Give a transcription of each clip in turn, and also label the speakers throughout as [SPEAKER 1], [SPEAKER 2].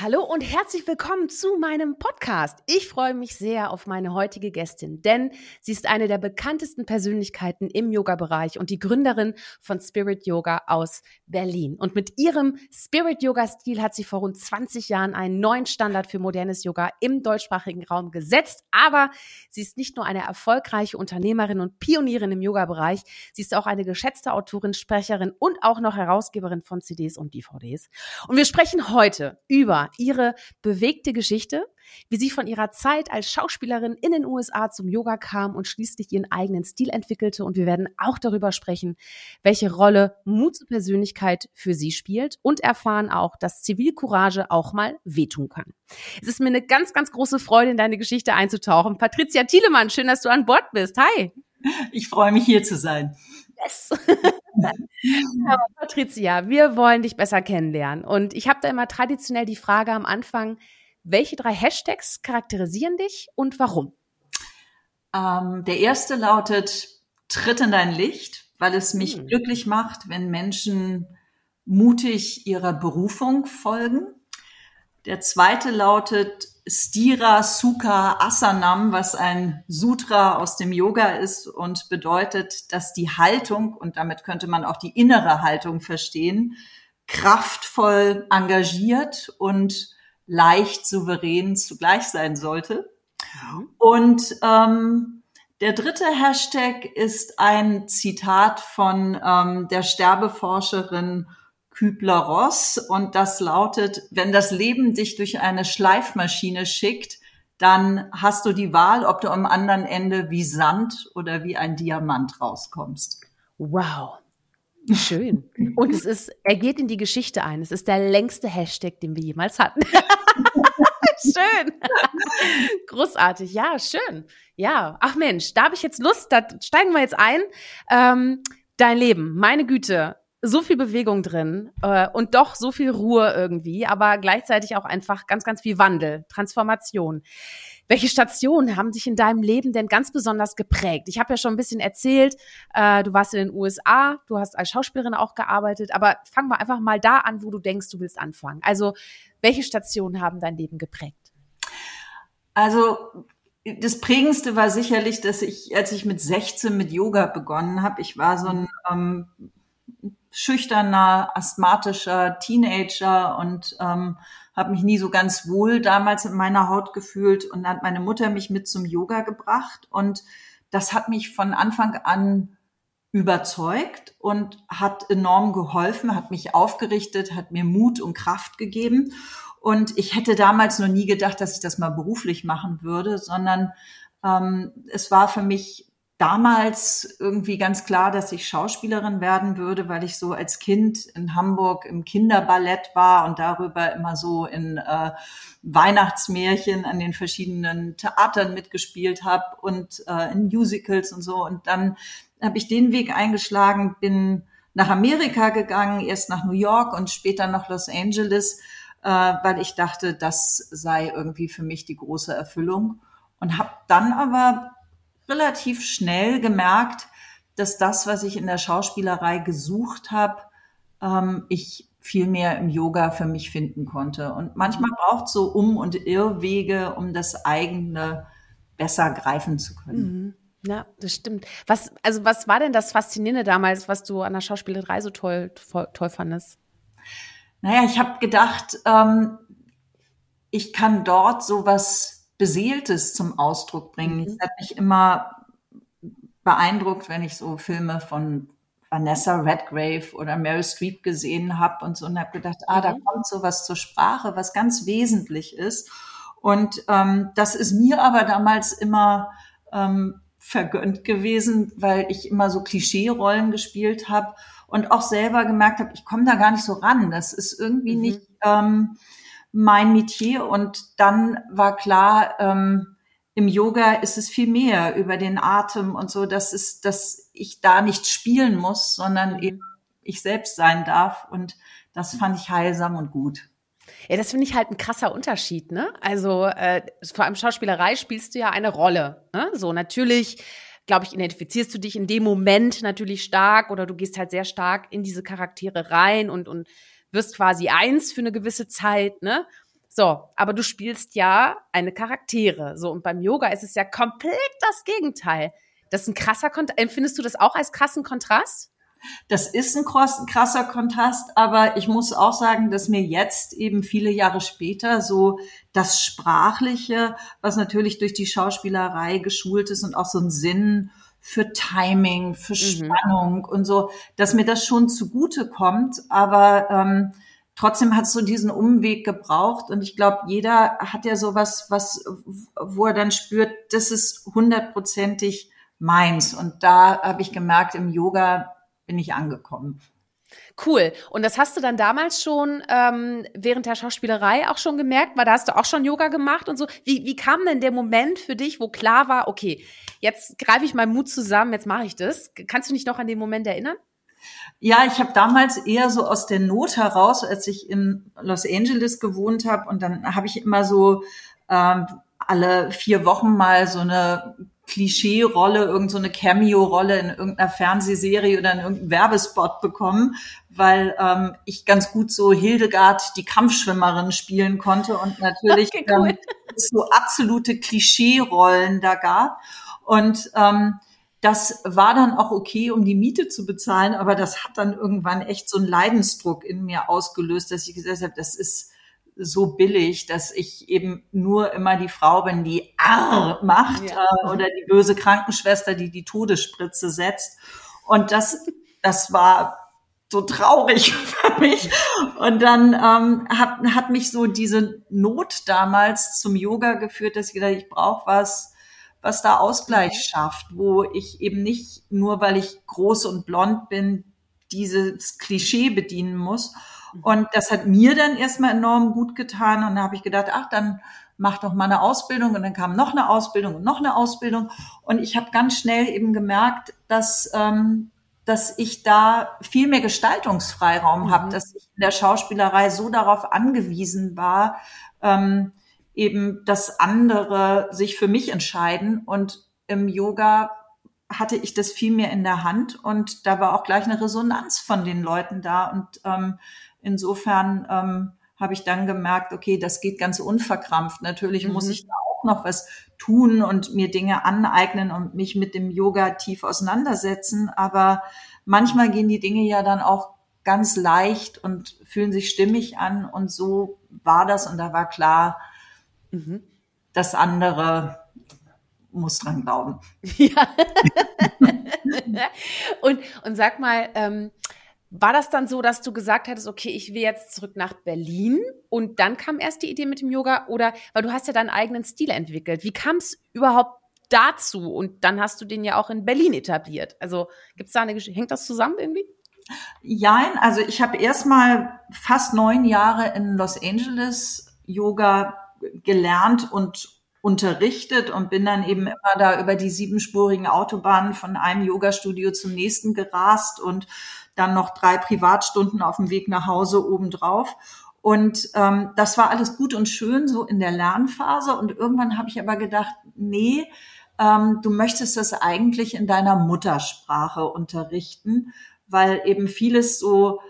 [SPEAKER 1] Hallo und herzlich willkommen zu meinem Podcast. Ich freue mich sehr auf meine heutige Gästin, denn sie ist eine der bekanntesten Persönlichkeiten im Yoga-Bereich und die Gründerin von Spirit Yoga aus Berlin. Und mit ihrem Spirit Yoga-Stil hat sie vor rund 20 Jahren einen neuen Standard für modernes Yoga im deutschsprachigen Raum gesetzt. Aber sie ist nicht nur eine erfolgreiche Unternehmerin und Pionierin im Yoga-Bereich, sie ist auch eine geschätzte Autorin, Sprecherin und auch noch Herausgeberin von CDs und DVDs. Und wir sprechen heute über ihre bewegte Geschichte, wie sie von ihrer Zeit als Schauspielerin in den USA zum Yoga kam und schließlich ihren eigenen Stil entwickelte. Und wir werden auch darüber sprechen, welche Rolle Mut zur Persönlichkeit für sie spielt und erfahren auch, dass Zivilcourage auch mal wehtun kann. Es ist mir eine ganz, ganz große Freude, in deine Geschichte einzutauchen. Patricia Thielemann, schön, dass du an Bord bist. Hi.
[SPEAKER 2] Ich freue mich, hier zu sein.
[SPEAKER 1] Yes. Aber Patricia, wir wollen dich besser kennenlernen. Und ich habe da immer traditionell die Frage am Anfang, welche drei Hashtags charakterisieren dich und warum?
[SPEAKER 2] Ähm, der erste lautet, tritt in dein Licht, weil es mich hm. glücklich macht, wenn Menschen mutig ihrer Berufung folgen. Der zweite lautet, Stira Sukha Asanam, was ein Sutra aus dem Yoga ist und bedeutet, dass die Haltung, und damit könnte man auch die innere Haltung verstehen, kraftvoll engagiert und leicht souverän zugleich sein sollte. Und ähm, der dritte Hashtag ist ein Zitat von ähm, der Sterbeforscherin Kübler-Ross und das lautet, wenn das Leben dich durch eine Schleifmaschine schickt, dann hast du die Wahl, ob du am anderen Ende wie Sand oder wie ein Diamant rauskommst.
[SPEAKER 1] Wow. Schön. Und es ist, er geht in die Geschichte ein. Es ist der längste Hashtag, den wir jemals hatten. schön. Großartig. Ja, schön. Ja. Ach Mensch, da habe ich jetzt Lust. Da steigen wir jetzt ein. Ähm, dein Leben, meine Güte so viel Bewegung drin äh, und doch so viel Ruhe irgendwie, aber gleichzeitig auch einfach ganz, ganz viel Wandel, Transformation. Welche Stationen haben sich in deinem Leben denn ganz besonders geprägt? Ich habe ja schon ein bisschen erzählt, äh, du warst in den USA, du hast als Schauspielerin auch gearbeitet, aber fang mal einfach mal da an, wo du denkst, du willst anfangen. Also, welche Stationen haben dein Leben geprägt?
[SPEAKER 2] Also, das prägendste war sicherlich, dass ich, als ich mit 16 mit Yoga begonnen habe, ich war so ein ähm, schüchterner, asthmatischer Teenager und ähm, habe mich nie so ganz wohl damals in meiner Haut gefühlt. Und dann hat meine Mutter mich mit zum Yoga gebracht und das hat mich von Anfang an überzeugt und hat enorm geholfen, hat mich aufgerichtet, hat mir Mut und Kraft gegeben. Und ich hätte damals noch nie gedacht, dass ich das mal beruflich machen würde, sondern ähm, es war für mich damals irgendwie ganz klar, dass ich Schauspielerin werden würde, weil ich so als Kind in Hamburg im Kinderballett war und darüber immer so in äh, Weihnachtsmärchen an den verschiedenen Theatern mitgespielt habe und äh, in Musicals und so. Und dann habe ich den Weg eingeschlagen, bin nach Amerika gegangen, erst nach New York und später nach Los Angeles, äh, weil ich dachte, das sei irgendwie für mich die große Erfüllung. Und habe dann aber relativ schnell gemerkt, dass das, was ich in der Schauspielerei gesucht habe, ähm, ich viel mehr im Yoga für mich finden konnte. Und manchmal braucht so Um- und Irrwege, um das eigene besser greifen zu können.
[SPEAKER 1] Mhm. Ja, das stimmt. Was, also was war denn das Faszinierende damals, was du an der Schauspielerei so toll, toll fandest?
[SPEAKER 2] Naja, ich habe gedacht, ähm, ich kann dort sowas Beseeltes zum Ausdruck bringen. Mhm. Es hat mich immer beeindruckt, wenn ich so Filme von Vanessa Redgrave oder Meryl Streep gesehen habe und so und habe gedacht, ah, da mhm. kommt sowas zur Sprache, was ganz wesentlich ist. Und ähm, das ist mir aber damals immer ähm, vergönnt gewesen, weil ich immer so Klischee-Rollen gespielt habe und auch selber gemerkt habe, ich komme da gar nicht so ran. Das ist irgendwie mhm. nicht ähm, mein Metier. Und dann war klar, ähm, im Yoga ist es viel mehr über den Atem und so, dass es, dass ich da nicht spielen muss, sondern eben ich selbst sein darf. Und das fand ich heilsam und gut.
[SPEAKER 1] Ja, das finde ich halt ein krasser Unterschied, ne? Also äh, vor allem Schauspielerei spielst du ja eine Rolle. Ne? So natürlich, glaube ich, identifizierst du dich in dem Moment natürlich stark oder du gehst halt sehr stark in diese Charaktere rein und und wirst quasi eins für eine gewisse Zeit, ne? So, aber du spielst ja eine Charaktere. So und beim Yoga ist es ja komplett das Gegenteil. Das ist ein krasser Kontrast. Empfindest du das auch als krassen Kontrast?
[SPEAKER 2] Das ist ein krasser Kontrast, aber ich muss auch sagen, dass mir jetzt eben viele Jahre später so das Sprachliche, was natürlich durch die Schauspielerei geschult ist und auch so ein Sinn für Timing, für mhm. Spannung mhm. und so, dass mir das schon zugute kommt, aber ähm, trotzdem hat es so diesen Umweg gebraucht und ich glaube, jeder hat ja sowas, was, wo er dann spürt, das ist hundertprozentig meins und da habe ich gemerkt, im Yoga bin ich angekommen.
[SPEAKER 1] Cool. Und das hast du dann damals schon ähm, während der Schauspielerei auch schon gemerkt, weil da hast du auch schon Yoga gemacht und so. Wie, wie kam denn der Moment für dich, wo klar war, okay, jetzt greife ich meinen Mut zusammen, jetzt mache ich das. Kannst du dich noch an den Moment erinnern?
[SPEAKER 2] Ja, ich habe damals eher so aus der Not heraus, als ich in Los Angeles gewohnt habe und dann habe ich immer so ähm, alle vier Wochen mal so eine Klischee-Rolle, irgendeine so Cameo-Rolle in irgendeiner Fernsehserie oder in irgendeinem Werbespot bekommen, weil ähm, ich ganz gut so Hildegard, die Kampfschwimmerin, spielen konnte und natürlich okay, cool. ähm, so absolute Klischee-Rollen da gab. Und ähm, das war dann auch okay, um die Miete zu bezahlen, aber das hat dann irgendwann echt so einen Leidensdruck in mir ausgelöst, dass ich gesagt habe, das ist so billig, dass ich eben nur immer die Frau bin, die Arr macht ja. äh, oder die böse Krankenschwester, die die Todesspritze setzt. Und das, das war so traurig für mich. Und dann ähm, hat, hat mich so diese Not damals zum Yoga geführt, dass ich gedacht, ich brauche was, was da Ausgleich mhm. schafft, wo ich eben nicht nur, weil ich groß und blond bin, dieses Klischee bedienen muss. Und das hat mir dann erstmal enorm gut getan. Und da habe ich gedacht, ach, dann mach doch mal eine Ausbildung. Und dann kam noch eine Ausbildung und noch eine Ausbildung. Und ich habe ganz schnell eben gemerkt, dass, ähm, dass ich da viel mehr Gestaltungsfreiraum mhm. habe, dass ich in der Schauspielerei so darauf angewiesen war, ähm, eben, dass andere sich für mich entscheiden. Und im Yoga hatte ich das viel mehr in der Hand und da war auch gleich eine Resonanz von den Leuten da. Und ähm, Insofern ähm, habe ich dann gemerkt, okay, das geht ganz unverkrampft. Natürlich mhm. muss ich da auch noch was tun und mir Dinge aneignen und mich mit dem Yoga tief auseinandersetzen. Aber manchmal gehen die Dinge ja dann auch ganz leicht und fühlen sich stimmig an. Und so war das. Und da war klar, mhm. das andere muss dran glauben. Ja.
[SPEAKER 1] und, und sag mal, ähm, war das dann so, dass du gesagt hattest, okay, ich will jetzt zurück nach Berlin und dann kam erst die Idee mit dem Yoga oder weil du hast ja deinen eigenen Stil entwickelt. Wie kam es überhaupt dazu und dann hast du den ja auch in Berlin etabliert? Also gibt es da eine Geschichte? Hängt das zusammen irgendwie?
[SPEAKER 2] Ja, also ich habe erst mal fast neun Jahre in Los Angeles Yoga gelernt und unterrichtet und bin dann eben immer da über die siebenspurigen Autobahnen von einem Yogastudio zum nächsten gerast und dann noch drei Privatstunden auf dem Weg nach Hause obendrauf. Und ähm, das war alles gut und schön so in der Lernphase. Und irgendwann habe ich aber gedacht, nee, ähm, du möchtest das eigentlich in deiner Muttersprache unterrichten, weil eben vieles so,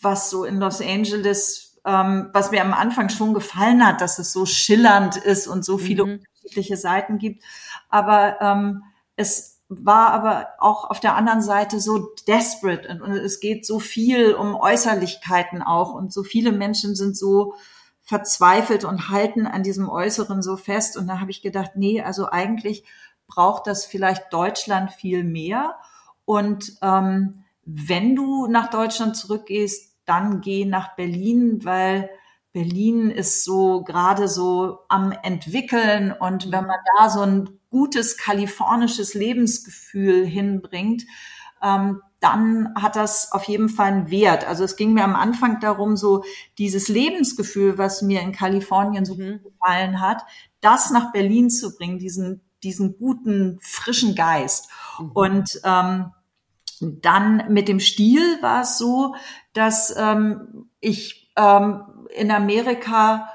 [SPEAKER 2] was so in Los Angeles, ähm, was mir am Anfang schon gefallen hat, dass es so schillernd ist und so viele mhm. unterschiedliche Seiten gibt. Aber ähm, es war aber auch auf der anderen Seite so desperate und, und, es geht so viel um Äußerlichkeiten auch und so viele Menschen sind so verzweifelt und halten an diesem Äußeren so fest und da habe ich gedacht, nee, also eigentlich braucht das vielleicht Deutschland viel mehr und ähm, wenn du nach Deutschland zurückgehst, dann geh nach Berlin, weil Berlin ist so gerade so am entwickeln und wenn man da so ein gutes kalifornisches Lebensgefühl hinbringt, ähm, dann hat das auf jeden Fall einen Wert. Also es ging mir am Anfang darum, so dieses Lebensgefühl, was mir in Kalifornien so mhm. gefallen hat, das nach Berlin zu bringen, diesen, diesen guten, frischen Geist. Mhm. Und ähm, dann mit dem Stil war es so, dass ähm, ich ähm, in Amerika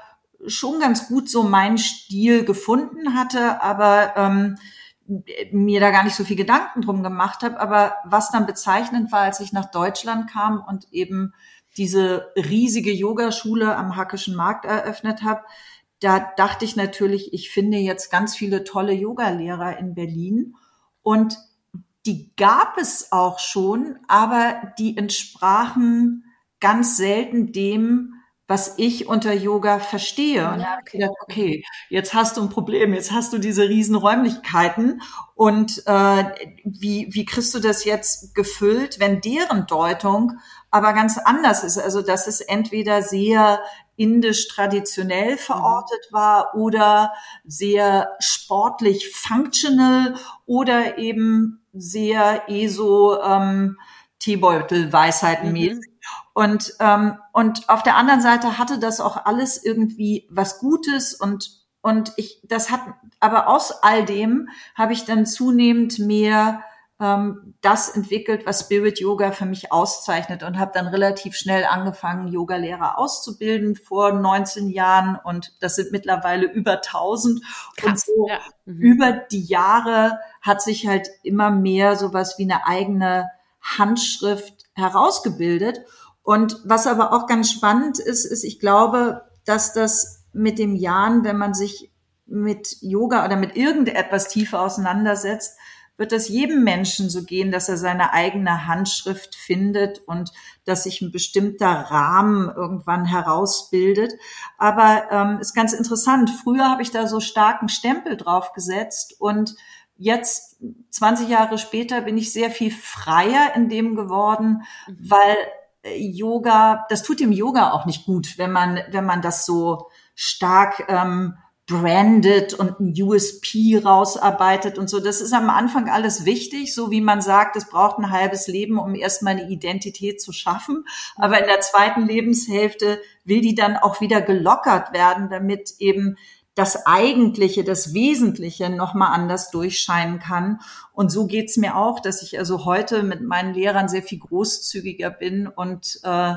[SPEAKER 2] schon ganz gut so meinen Stil gefunden hatte, aber ähm, mir da gar nicht so viel Gedanken drum gemacht habe. Aber was dann bezeichnend war, als ich nach Deutschland kam und eben diese riesige Yogaschule am Hackischen Markt eröffnet habe, da dachte ich natürlich, ich finde jetzt ganz viele tolle Yogalehrer in Berlin und die gab es auch schon, aber die entsprachen ganz selten dem, was ich unter Yoga verstehe. Und ja, okay. Gedacht, okay, jetzt hast du ein Problem, jetzt hast du diese riesen Räumlichkeiten und äh, wie, wie kriegst du das jetzt gefüllt, wenn deren Deutung aber ganz anders ist? Also dass es entweder sehr indisch traditionell mhm. verortet war oder sehr sportlich functional oder eben sehr ESO ähm, Teebeutel Weisheitenmäßig. Mhm. Und, ähm, und auf der anderen Seite hatte das auch alles irgendwie was Gutes und, und ich, das hat, aber aus all dem habe ich dann zunehmend mehr ähm, das entwickelt, was Spirit Yoga für mich auszeichnet und habe dann relativ schnell angefangen, Yogalehrer auszubilden vor 19 Jahren und das sind mittlerweile über 1000 Krass, und so ja. mhm. über die Jahre hat sich halt immer mehr sowas wie eine eigene Handschrift herausgebildet und was aber auch ganz spannend ist, ist, ich glaube, dass das mit dem Jahren, wenn man sich mit Yoga oder mit irgendetwas tiefer auseinandersetzt, wird das jedem Menschen so gehen, dass er seine eigene Handschrift findet und dass sich ein bestimmter Rahmen irgendwann herausbildet. Aber ähm, ist ganz interessant. Früher habe ich da so starken Stempel drauf gesetzt und jetzt, 20 Jahre später, bin ich sehr viel freier in dem geworden, mhm. weil Yoga, das tut dem Yoga auch nicht gut, wenn man, wenn man das so stark ähm, branded und ein USP rausarbeitet und so. Das ist am Anfang alles wichtig, so wie man sagt, es braucht ein halbes Leben, um erstmal eine Identität zu schaffen. Aber in der zweiten Lebenshälfte will die dann auch wieder gelockert werden, damit eben das Eigentliche, das Wesentliche nochmal anders durchscheinen kann. Und so geht's mir auch, dass ich also heute mit meinen Lehrern sehr viel großzügiger bin und äh,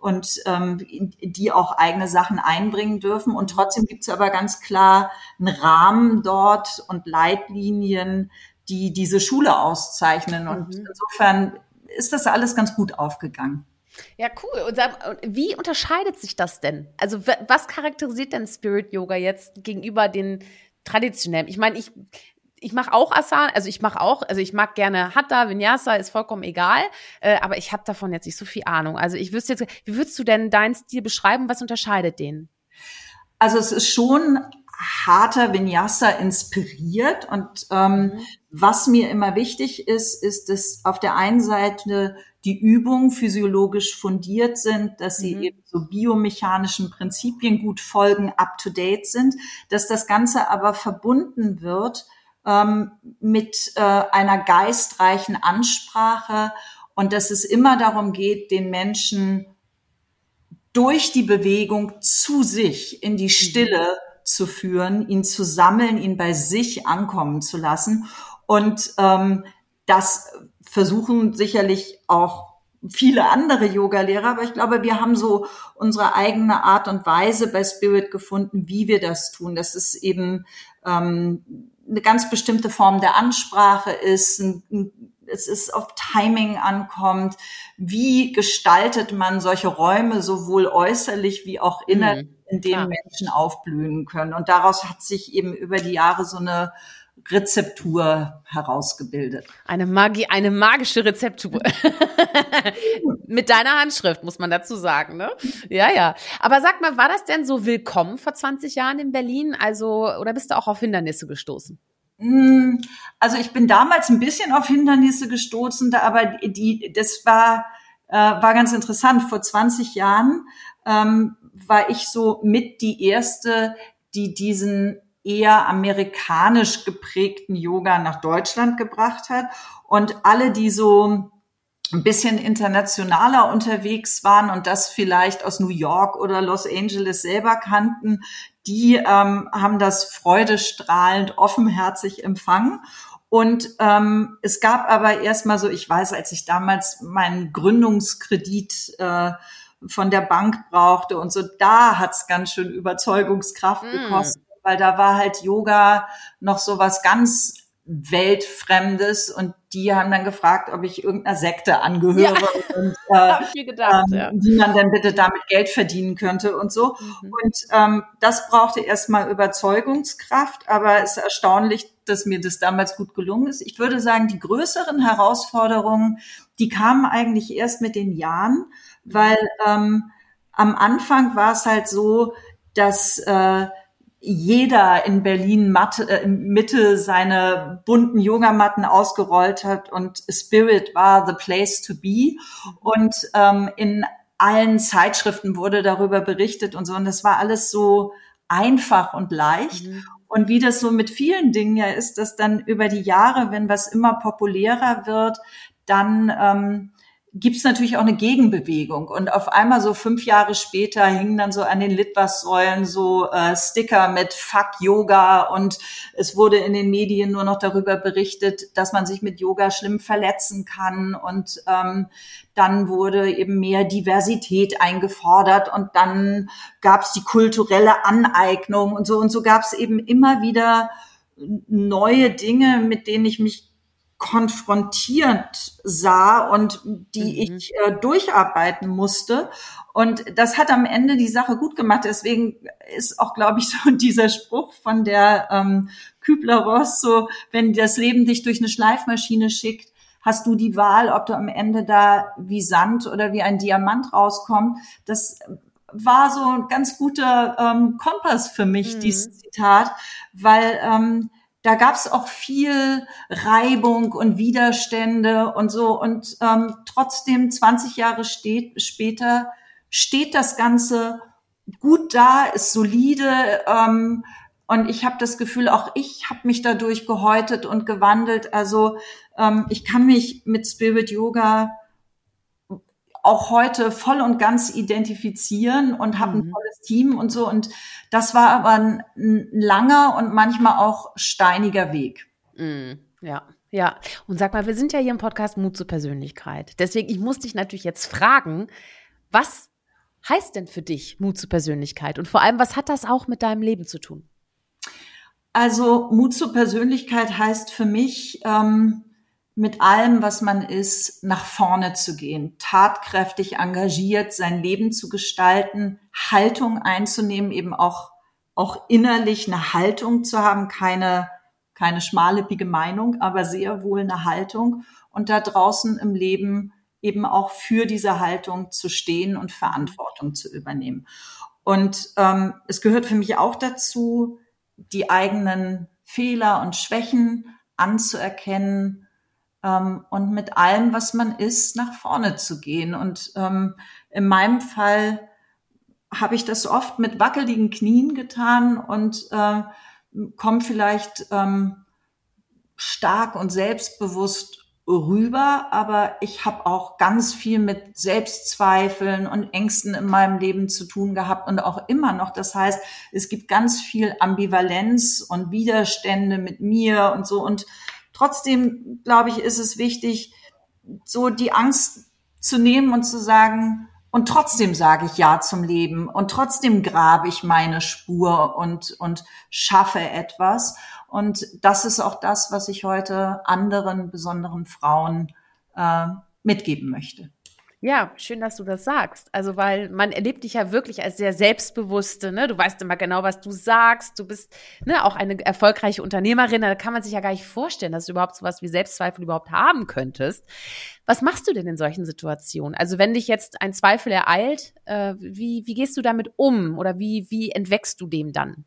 [SPEAKER 2] und ähm, die auch eigene Sachen einbringen dürfen. Und trotzdem gibt's aber ganz klar einen Rahmen dort und Leitlinien, die diese Schule auszeichnen. Und mhm. insofern ist das alles ganz gut aufgegangen.
[SPEAKER 1] Ja, cool. Und wie unterscheidet sich das denn? Also, was charakterisiert denn Spirit Yoga jetzt gegenüber den traditionellen? Ich meine, ich, ich mache auch Asana, also ich mache auch, also ich mag gerne Hatha, Vinyasa, ist vollkommen egal, äh, aber ich habe davon jetzt nicht so viel Ahnung. Also ich wüsste jetzt, wie würdest du denn deinen Stil beschreiben? Was unterscheidet den?
[SPEAKER 2] Also es ist schon harter Vinyasa inspiriert und ähm, mhm. was mir immer wichtig ist, ist, dass auf der einen Seite die Übungen physiologisch fundiert sind, dass sie mhm. eben so biomechanischen Prinzipien gut folgen, up-to-date sind, dass das Ganze aber verbunden wird ähm, mit äh, einer geistreichen Ansprache und dass es immer darum geht, den Menschen durch die Bewegung zu sich in die mhm. Stille zu führen, ihn zu sammeln, ihn bei sich ankommen zu lassen. Und ähm, das versuchen sicherlich auch viele andere Yoga-Lehrer, aber ich glaube, wir haben so unsere eigene Art und Weise bei Spirit gefunden, wie wir das tun. Das ist eben ähm, eine ganz bestimmte Form der Ansprache ist, ein, ein, es ist auf Timing ankommt, wie gestaltet man solche Räume sowohl äußerlich wie auch innerlich, mhm, in denen Menschen aufblühen können. Und daraus hat sich eben über die Jahre so eine Rezeptur herausgebildet.
[SPEAKER 1] Eine Magie, eine magische Rezeptur. Mit deiner Handschrift, muss man dazu sagen, ne? Ja, ja. Aber sag mal, war das denn so willkommen vor 20 Jahren in Berlin? Also, oder bist du auch auf Hindernisse gestoßen?
[SPEAKER 2] Hm, also ich bin damals ein bisschen auf Hindernisse gestoßen, aber die, das war, äh, war ganz interessant. Vor 20 Jahren ähm, war ich so mit die erste, die diesen eher amerikanisch geprägten Yoga nach Deutschland gebracht hat. Und alle, die so ein bisschen internationaler unterwegs waren und das vielleicht aus New York oder Los Angeles selber kannten, die ähm, haben das freudestrahlend, offenherzig empfangen. Und ähm, es gab aber erstmal so, ich weiß, als ich damals meinen Gründungskredit äh, von der Bank brauchte und so, da hat's ganz schön Überzeugungskraft mm. gekostet, weil da war halt Yoga noch so was ganz Weltfremdes und die haben dann gefragt, ob ich irgendeiner Sekte angehöre ja. und äh, gedacht, ähm, ja. wie man denn bitte damit Geld verdienen könnte und so. Mhm. Und ähm, das brauchte erstmal Überzeugungskraft, aber es ist erstaunlich, dass mir das damals gut gelungen ist. Ich würde sagen, die größeren Herausforderungen, die kamen eigentlich erst mit den Jahren, weil ähm, am Anfang war es halt so, dass äh, jeder in Berlin Matte, äh, Mitte seine bunten Yogamatten ausgerollt hat und Spirit war the place to be. Und ähm, in allen Zeitschriften wurde darüber berichtet und so. Und das war alles so einfach und leicht. Mhm. Und wie das so mit vielen Dingen ja ist, dass dann über die Jahre, wenn was immer populärer wird, dann ähm, gibt es natürlich auch eine Gegenbewegung. Und auf einmal so fünf Jahre später hingen dann so an den Litwas-Säulen so äh, Sticker mit Fuck Yoga und es wurde in den Medien nur noch darüber berichtet, dass man sich mit Yoga schlimm verletzen kann. Und ähm, dann wurde eben mehr Diversität eingefordert und dann gab es die kulturelle Aneignung und so. Und so gab es eben immer wieder neue Dinge, mit denen ich mich konfrontiert sah und die mhm. ich äh, durcharbeiten musste. Und das hat am Ende die Sache gut gemacht. Deswegen ist auch, glaube ich, so dieser Spruch von der ähm, Kübler-Ross so, wenn das Leben dich durch eine Schleifmaschine schickt, hast du die Wahl, ob du am Ende da wie Sand oder wie ein Diamant rauskommt. Das war so ein ganz guter ähm, Kompass für mich, mhm. dieses Zitat, weil ähm, da gab es auch viel Reibung und Widerstände und so. Und ähm, trotzdem 20 Jahre steht, später steht das Ganze gut da, ist solide. Ähm, und ich habe das Gefühl, auch ich habe mich dadurch gehäutet und gewandelt. Also ähm, ich kann mich mit Spirit Yoga auch heute voll und ganz identifizieren und habe mhm. ein tolles Team und so. Und das war aber ein, ein langer und manchmal auch steiniger Weg.
[SPEAKER 1] Mhm. Ja. Ja, und sag mal, wir sind ja hier im Podcast Mut zur Persönlichkeit. Deswegen, ich muss dich natürlich jetzt fragen, was heißt denn für dich Mut zur Persönlichkeit? Und vor allem, was hat das auch mit deinem Leben zu tun?
[SPEAKER 2] Also Mut zur Persönlichkeit heißt für mich, ähm, mit allem, was man ist, nach vorne zu gehen, tatkräftig engagiert, sein Leben zu gestalten, Haltung einzunehmen, eben auch, auch innerlich eine Haltung zu haben, keine, keine schmallippige Meinung, aber sehr wohl eine Haltung und da draußen im Leben eben auch für diese Haltung zu stehen und Verantwortung zu übernehmen. Und ähm, es gehört für mich auch dazu, die eigenen Fehler und Schwächen anzuerkennen, ähm, und mit allem, was man ist, nach vorne zu gehen. Und ähm, in meinem Fall habe ich das oft mit wackeligen Knien getan und äh, komme vielleicht ähm, stark und selbstbewusst rüber, aber ich habe auch ganz viel mit Selbstzweifeln und Ängsten in meinem Leben zu tun gehabt und auch immer noch. Das heißt, es gibt ganz viel Ambivalenz und Widerstände mit mir und so und Trotzdem, glaube ich, ist es wichtig, so die Angst zu nehmen und zu sagen, und trotzdem sage ich Ja zum Leben und trotzdem grabe ich meine Spur und, und schaffe etwas. Und das ist auch das, was ich heute anderen besonderen Frauen äh, mitgeben möchte.
[SPEAKER 1] Ja, schön, dass du das sagst. Also, weil man erlebt dich ja wirklich als sehr selbstbewusste, ne? Du weißt immer genau, was du sagst. Du bist ne, auch eine erfolgreiche Unternehmerin. Da kann man sich ja gar nicht vorstellen, dass du überhaupt so was wie Selbstzweifel überhaupt haben könntest. Was machst du denn in solchen Situationen? Also, wenn dich jetzt ein Zweifel ereilt, äh, wie, wie gehst du damit um oder wie, wie entwächst du dem dann?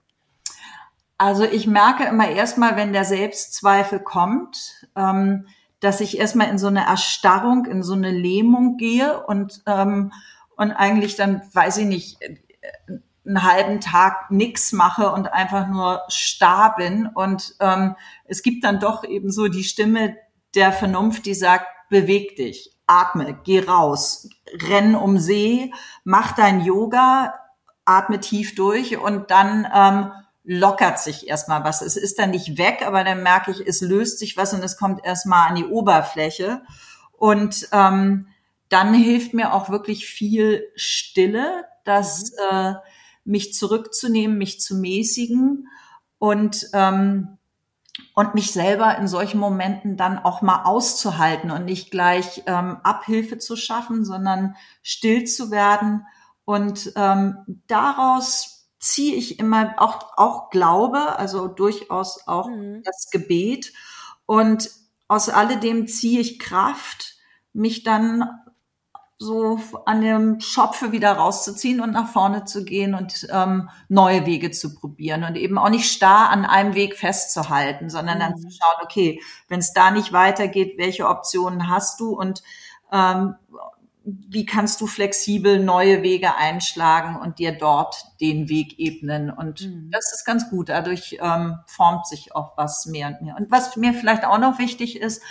[SPEAKER 2] Also, ich merke immer erstmal, wenn der Selbstzweifel kommt, ähm, dass ich erstmal in so eine Erstarrung, in so eine Lähmung gehe und, ähm, und eigentlich dann, weiß ich nicht, einen halben Tag nix mache und einfach nur starr bin. Und ähm, es gibt dann doch eben so die Stimme der Vernunft, die sagt, beweg dich, atme, geh raus, renn um See, mach dein Yoga, atme tief durch und dann ähm, lockert sich erstmal was. Es ist dann nicht weg, aber dann merke ich, es löst sich was und es kommt erstmal an die Oberfläche. Und ähm, dann hilft mir auch wirklich viel Stille, das mhm. äh, mich zurückzunehmen, mich zu mäßigen und ähm, und mich selber in solchen Momenten dann auch mal auszuhalten und nicht gleich ähm, Abhilfe zu schaffen, sondern still zu werden. Und ähm, daraus ziehe ich immer auch, auch Glaube, also durchaus auch mhm. das Gebet. Und aus alledem ziehe ich Kraft, mich dann so an dem Schopfe wieder rauszuziehen und nach vorne zu gehen und ähm, neue Wege zu probieren und eben auch nicht starr an einem Weg festzuhalten, sondern mhm. dann zu schauen, okay, wenn es da nicht weitergeht, welche Optionen hast du und ähm, wie kannst du flexibel neue Wege einschlagen und dir dort den Weg ebnen. Und mhm. das ist ganz gut. Dadurch ähm, formt sich auch was mehr und mehr. Und was mir vielleicht auch noch wichtig ist,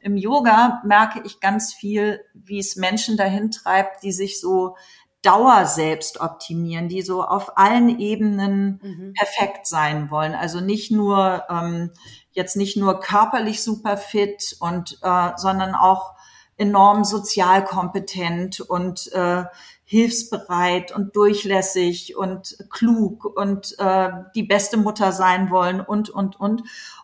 [SPEAKER 2] im Yoga merke ich ganz viel, wie es Menschen dahin treibt, die sich so Dauer selbst optimieren, die so auf allen Ebenen mhm. perfekt sein wollen. Also nicht nur ähm, jetzt nicht nur körperlich super fit und äh, sondern auch enorm sozial kompetent und äh, hilfsbereit und durchlässig und klug und äh, die beste Mutter sein wollen und und und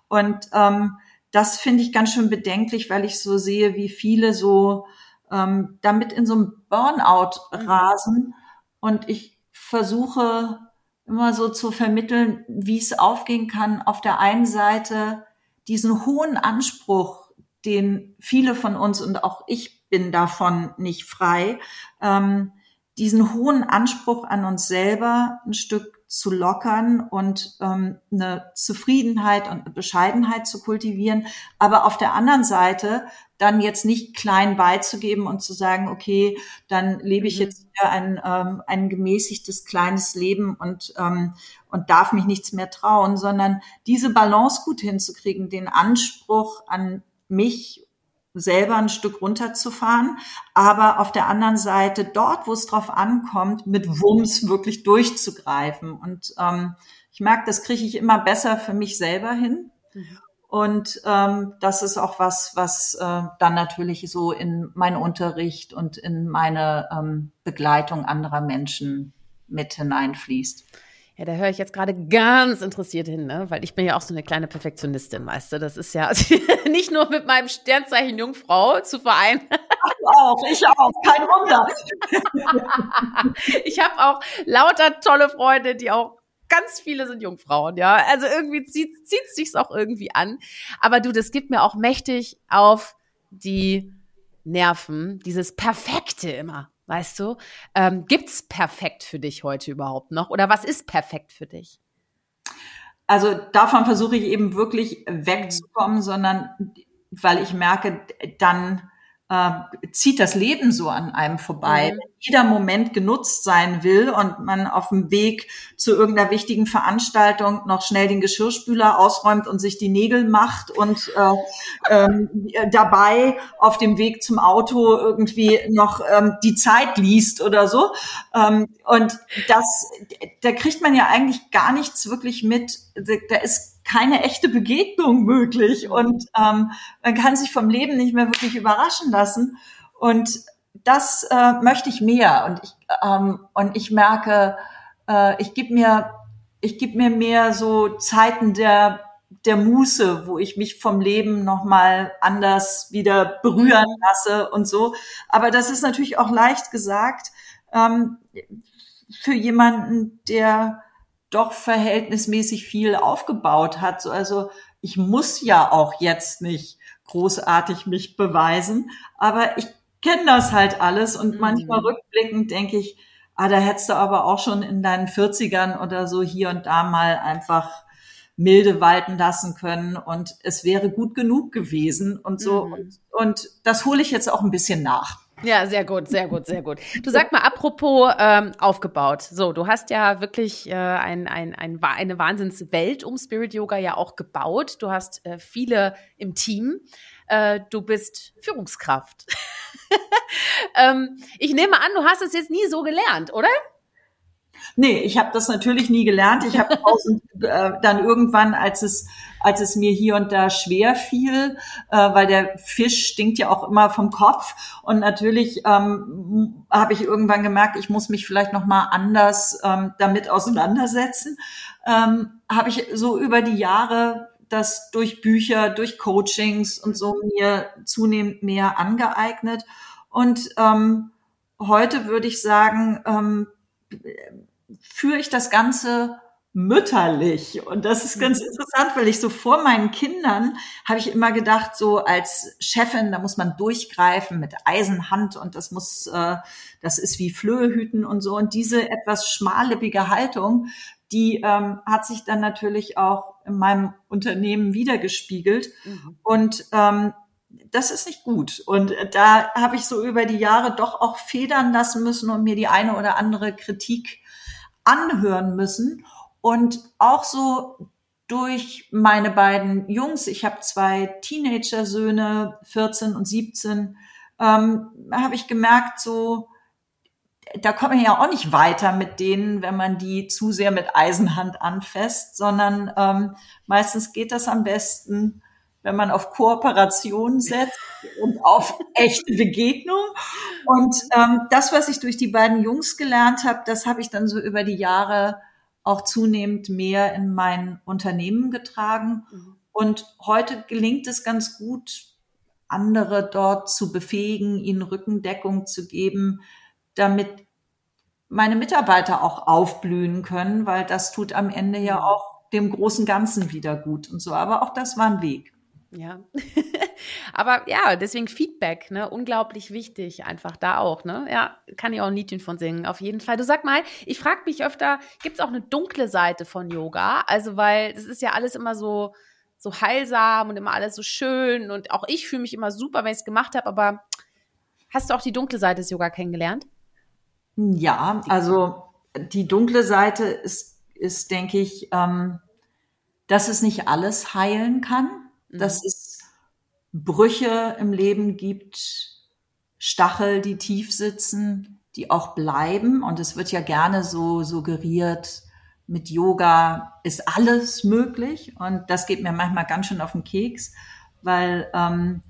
[SPEAKER 2] und ähm, das finde ich ganz schön bedenklich, weil ich so sehe, wie viele so ähm, damit in so einem Burnout mhm. rasen. Und ich versuche immer so zu vermitteln, wie es aufgehen kann, auf der einen Seite diesen hohen Anspruch, den viele von uns und auch ich bin davon nicht frei, ähm, diesen hohen Anspruch an uns selber ein Stück zu lockern und ähm, eine Zufriedenheit und eine Bescheidenheit zu kultivieren, aber auf der anderen Seite dann jetzt nicht klein beizugeben und zu sagen, okay, dann lebe ich mhm. jetzt wieder ein, ähm, ein gemäßigtes kleines Leben und, ähm, und darf mich nichts mehr trauen, sondern diese Balance gut hinzukriegen, den Anspruch an mich selber ein Stück runterzufahren, aber auf der anderen Seite dort, wo es drauf ankommt, mit Wumms wirklich durchzugreifen. Und ähm, ich merke, das kriege ich immer besser für mich selber hin. Mhm. Und ähm, das ist auch was, was äh, dann natürlich so in meinen Unterricht und in meine ähm, Begleitung anderer Menschen mit hineinfließt.
[SPEAKER 1] Ja, da höre ich jetzt gerade ganz interessiert hin, ne? weil ich bin ja auch so eine kleine Perfektionistin, weißt du. Das ist ja nicht nur mit meinem Sternzeichen Jungfrau zu vereinen.
[SPEAKER 2] Ich auch, ich auch, kein Wunder.
[SPEAKER 1] ich habe auch lauter tolle Freunde, die auch ganz viele sind Jungfrauen, ja. Also irgendwie zieht zieht sich's auch irgendwie an. Aber du, das gibt mir auch mächtig auf die Nerven, dieses Perfekte immer. Weißt du, ähm, gibt's perfekt für dich heute überhaupt noch? Oder was ist perfekt für dich?
[SPEAKER 2] Also davon versuche ich eben wirklich wegzukommen, sondern weil ich merke, dann äh, zieht das Leben so an einem vorbei. Mhm. Wenn jeder Moment genutzt sein will und man auf dem Weg zu irgendeiner wichtigen Veranstaltung noch schnell den Geschirrspüler ausräumt und sich die Nägel macht und äh, ähm, dabei auf dem Weg zum Auto irgendwie noch ähm, die Zeit liest oder so. Ähm, und das, da kriegt man ja eigentlich gar nichts wirklich mit. Da ist keine echte Begegnung möglich und ähm, man kann sich vom Leben nicht mehr wirklich überraschen lassen. Und das äh, möchte ich mehr. Und ich, ähm, und ich merke, äh, ich gebe mir, ich gebe mir mehr so Zeiten der der Muße, wo ich mich vom Leben noch mal anders wieder berühren lasse und so. Aber das ist natürlich auch leicht gesagt ähm, für jemanden, der doch verhältnismäßig viel aufgebaut hat. Also ich muss ja auch jetzt nicht großartig mich beweisen, aber ich kenne das halt alles und mhm. manchmal rückblickend denke ich, ah, da hättest du aber auch schon in deinen 40ern oder so hier und da mal einfach milde walten lassen können und es wäre gut genug gewesen und so. Mhm. Und, und das hole ich jetzt auch ein bisschen nach.
[SPEAKER 1] Ja, sehr gut, sehr gut, sehr gut. Du sag mal, apropos ähm, aufgebaut. So, du hast ja wirklich äh, ein, ein, ein, eine Wahnsinnswelt um Spirit Yoga ja auch gebaut. Du hast äh, viele im Team. Äh, du bist Führungskraft. ähm, ich nehme an, du hast es jetzt nie so gelernt, oder?
[SPEAKER 2] Nee, ich habe das natürlich nie gelernt. Ich habe äh, dann irgendwann, als es, als es mir hier und da schwer fiel, äh, weil der Fisch stinkt ja auch immer vom Kopf. Und natürlich ähm, habe ich irgendwann gemerkt, ich muss mich vielleicht noch mal anders ähm, damit auseinandersetzen. Ähm, habe ich so über die Jahre das durch Bücher, durch Coachings und so mir zunehmend mehr angeeignet. Und ähm, heute würde ich sagen, ähm, führe ich das Ganze mütterlich. Und das ist ganz mhm. interessant, weil ich so vor meinen Kindern habe ich immer gedacht, so als Chefin, da muss man durchgreifen mit Eisenhand und das muss, äh, das ist wie Flöhehüten und so. Und diese etwas schmallippige Haltung, die ähm, hat sich dann natürlich auch in meinem Unternehmen wiedergespiegelt. Mhm. Und ähm, das ist nicht gut. Und da habe ich so über die Jahre doch auch federn lassen müssen und mir die eine oder andere Kritik anhören müssen. Und auch so durch meine beiden Jungs, ich habe zwei Teenager-Söhne, 14 und 17, ähm, habe ich gemerkt, so, da komme ich ja auch nicht weiter mit denen, wenn man die zu sehr mit Eisenhand anfasst, sondern ähm, meistens geht das am besten, wenn man auf Kooperation setzt und auf echte Begegnung. Und ähm, das, was ich durch die beiden Jungs gelernt habe, das habe ich dann so über die Jahre auch zunehmend mehr in mein Unternehmen getragen. Mhm. Und heute gelingt es ganz gut, andere dort zu befähigen, ihnen Rückendeckung zu geben, damit meine Mitarbeiter auch aufblühen können, weil das tut am Ende ja mhm. auch dem großen Ganzen wieder gut und so. Aber auch das war ein Weg.
[SPEAKER 1] Ja. Aber ja, deswegen Feedback, ne? Unglaublich wichtig, einfach da auch, ne? Ja, kann ich auch ein Liedchen von singen, auf jeden Fall. Du sag mal, ich frage mich öfter, gibt es auch eine dunkle Seite von Yoga? Also, weil es ist ja alles immer so, so heilsam und immer alles so schön und auch ich fühle mich immer super, wenn ich es gemacht habe, aber hast du auch die dunkle Seite des Yoga kennengelernt?
[SPEAKER 2] Ja, also die dunkle Seite ist, ist denke ich, ähm, dass es nicht alles heilen kann mhm. dass es Brüche im Leben gibt, Stachel, die tief sitzen, die auch bleiben. Und es wird ja gerne so suggeriert, mit Yoga ist alles möglich. Und das geht mir manchmal ganz schön auf den Keks, weil ähm,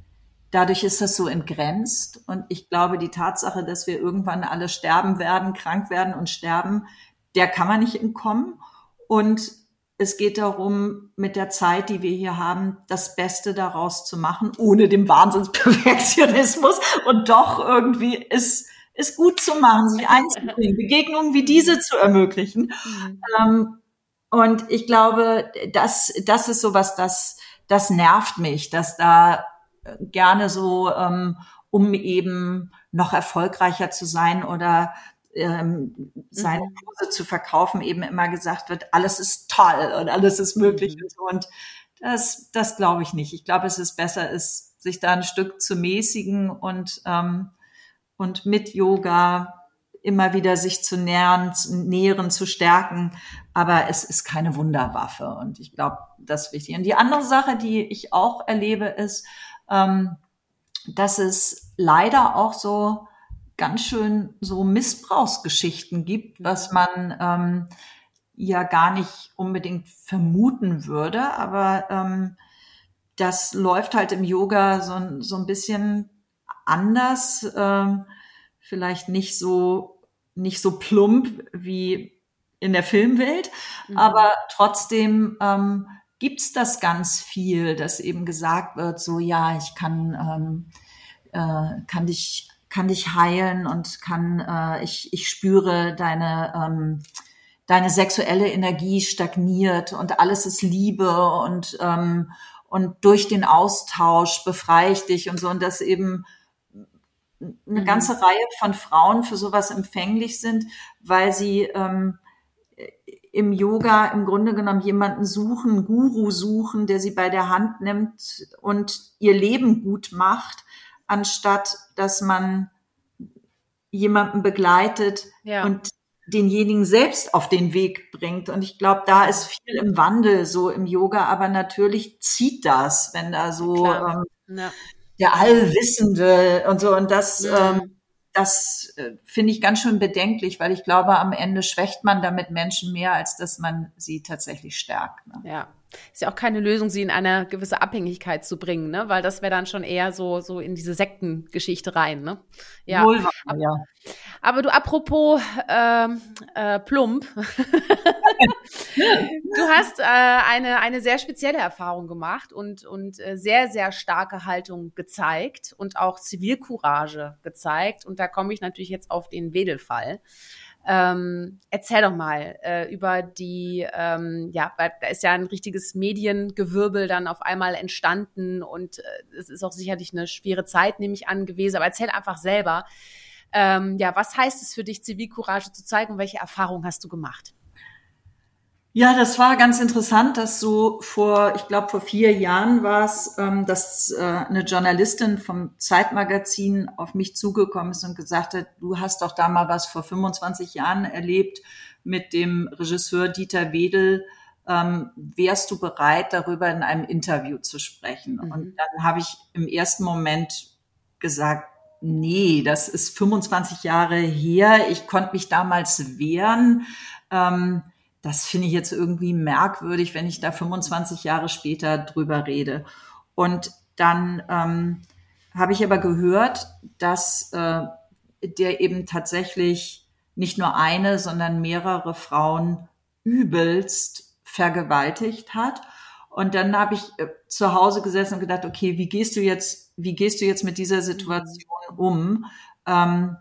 [SPEAKER 2] dadurch ist das so entgrenzt. Und ich glaube, die Tatsache, dass wir irgendwann alle sterben werden, krank werden und sterben, der kann man nicht entkommen. Und es geht darum, mit der Zeit, die wir hier haben, das Beste daraus zu machen, ohne dem Wahnsinnsperfektionismus und doch irgendwie es, es gut zu machen, sich einzubringen, Begegnungen wie diese zu ermöglichen. Mhm. Ähm, und ich glaube, das, das ist sowas, das, das nervt mich, dass da gerne so, ähm, um eben noch erfolgreicher zu sein oder ähm, seine mhm. Kurse zu verkaufen, eben immer gesagt wird, alles ist toll und alles ist möglich mhm. und so. Und das, das glaube ich nicht. Ich glaube, es ist besser, ist, sich da ein Stück zu mäßigen und, ähm, und mit Yoga immer wieder sich zu nähern, zu nähren, zu stärken. Aber es ist keine Wunderwaffe. Und ich glaube, das ist wichtig. Und die andere Sache, die ich auch erlebe, ist, ähm, dass es leider auch so ganz schön so Missbrauchsgeschichten gibt, was man ähm, ja gar nicht unbedingt vermuten würde, aber ähm, das läuft halt im Yoga so, so ein bisschen anders, ähm, vielleicht nicht so nicht so plump wie in der Filmwelt, mhm. aber trotzdem ähm, gibt's das ganz viel, dass eben gesagt wird, so ja, ich kann ähm, äh, kann dich kann dich heilen und kann, äh, ich, ich spüre deine, ähm, deine sexuelle Energie stagniert und alles ist Liebe und, ähm, und durch den Austausch befreie ich dich und so und dass eben eine mhm. ganze Reihe von Frauen für sowas empfänglich sind, weil sie ähm, im Yoga im Grunde genommen jemanden suchen, Guru suchen, der sie bei der Hand nimmt und ihr Leben gut macht anstatt dass man jemanden begleitet ja. und denjenigen selbst auf den Weg bringt. Und ich glaube, da ist viel im Wandel so im Yoga, aber natürlich zieht das, wenn da so ähm, ja. der Allwissende und so. Und das, ja. ähm, das äh, finde ich ganz schön bedenklich, weil ich glaube, am Ende schwächt man damit Menschen mehr, als dass man sie tatsächlich stärkt.
[SPEAKER 1] Ne? Ja. Ist ja auch keine Lösung, sie in eine gewisse Abhängigkeit zu bringen, ne? Weil das wäre dann schon eher so, so in diese Sektengeschichte rein, ne?
[SPEAKER 2] Ja. Wohl, aber, ja.
[SPEAKER 1] aber du, apropos ähm, äh, plump, du hast äh, eine, eine sehr spezielle Erfahrung gemacht und, und äh, sehr, sehr starke Haltung gezeigt und auch Zivilcourage gezeigt. Und da komme ich natürlich jetzt auf den Wedelfall. Ähm, erzähl doch mal äh, über die, ähm, ja, weil da ist ja ein richtiges Mediengewirbel dann auf einmal entstanden und äh, es ist auch sicherlich eine schwere Zeit, nehme ich an, gewesen. Aber erzähl einfach selber, ähm, ja, was heißt es für dich, Zivilcourage zu zeigen und welche Erfahrungen hast du gemacht?
[SPEAKER 2] Ja, das war ganz interessant, dass so vor, ich glaube vor vier Jahren war es, ähm, dass äh, eine Journalistin vom Zeitmagazin auf mich zugekommen ist und gesagt hat, du hast doch da mal was vor 25 Jahren erlebt mit dem Regisseur Dieter Wedel. Ähm, wärst du bereit, darüber in einem Interview zu sprechen? Mhm. Und dann habe ich im ersten Moment gesagt, nee, das ist 25 Jahre her. Ich konnte mich damals wehren. Ähm, das finde ich jetzt irgendwie merkwürdig, wenn ich da 25 Jahre später drüber rede. Und dann ähm, habe ich aber gehört, dass äh, der eben tatsächlich nicht nur eine, sondern mehrere Frauen übelst vergewaltigt hat. Und dann habe ich äh, zu Hause gesessen und gedacht, okay, wie gehst du jetzt, wie gehst du jetzt mit dieser Situation um? Ähm,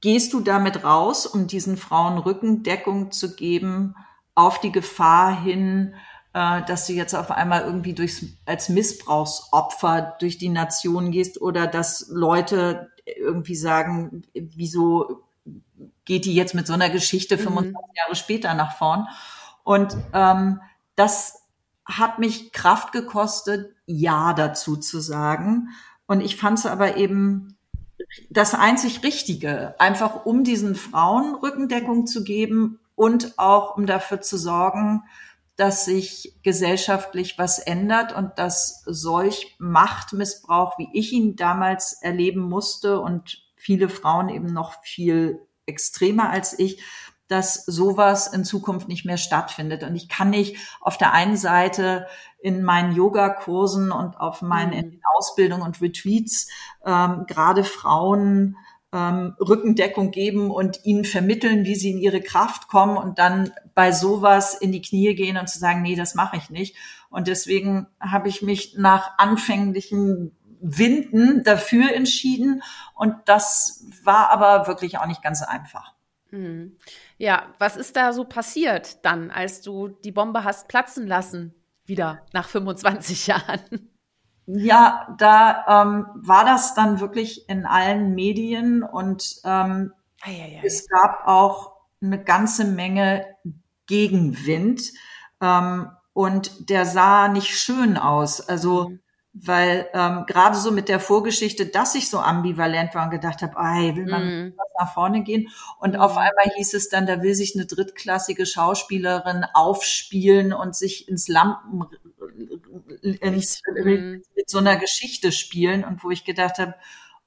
[SPEAKER 2] gehst du damit raus, um diesen Frauen Rückendeckung zu geben auf die Gefahr hin, äh, dass du jetzt auf einmal irgendwie durchs, als Missbrauchsopfer durch die Nation gehst oder dass Leute irgendwie sagen, wieso geht die jetzt mit so einer Geschichte 25 mhm. Jahre später nach vorn? Und ähm, das hat mich Kraft gekostet, Ja dazu zu sagen. Und ich fand es aber eben das einzig Richtige, einfach um diesen Frauen Rückendeckung zu geben und auch um dafür zu sorgen, dass sich gesellschaftlich was ändert und dass solch Machtmissbrauch, wie ich ihn damals erleben musste und viele Frauen eben noch viel extremer als ich, dass sowas in Zukunft nicht mehr stattfindet. Und ich kann nicht auf der einen Seite in meinen Yogakursen und auf meinen mhm. Ausbildungen und Retreats ähm, gerade Frauen ähm, Rückendeckung geben und ihnen vermitteln, wie sie in ihre Kraft kommen und dann bei sowas in die Knie gehen und zu sagen, nee, das mache ich nicht. Und deswegen habe ich mich nach anfänglichen Winden dafür entschieden. Und das war aber wirklich auch nicht ganz einfach.
[SPEAKER 1] Mhm. Ja, was ist da so passiert dann, als du die Bombe hast platzen lassen, wieder nach 25 Jahren?
[SPEAKER 2] Ja, da ähm, war das dann wirklich in allen Medien und ähm, es gab auch eine ganze Menge Gegenwind ähm, und der sah nicht schön aus. Also mhm weil ähm, gerade so mit der Vorgeschichte, dass ich so ambivalent war und gedacht habe, ey, will man mm. nach vorne gehen? Und mm. auf einmal hieß es dann, da will sich eine drittklassige Schauspielerin aufspielen und sich ins Lampen ins, mm. mit so einer Geschichte spielen und wo ich gedacht habe,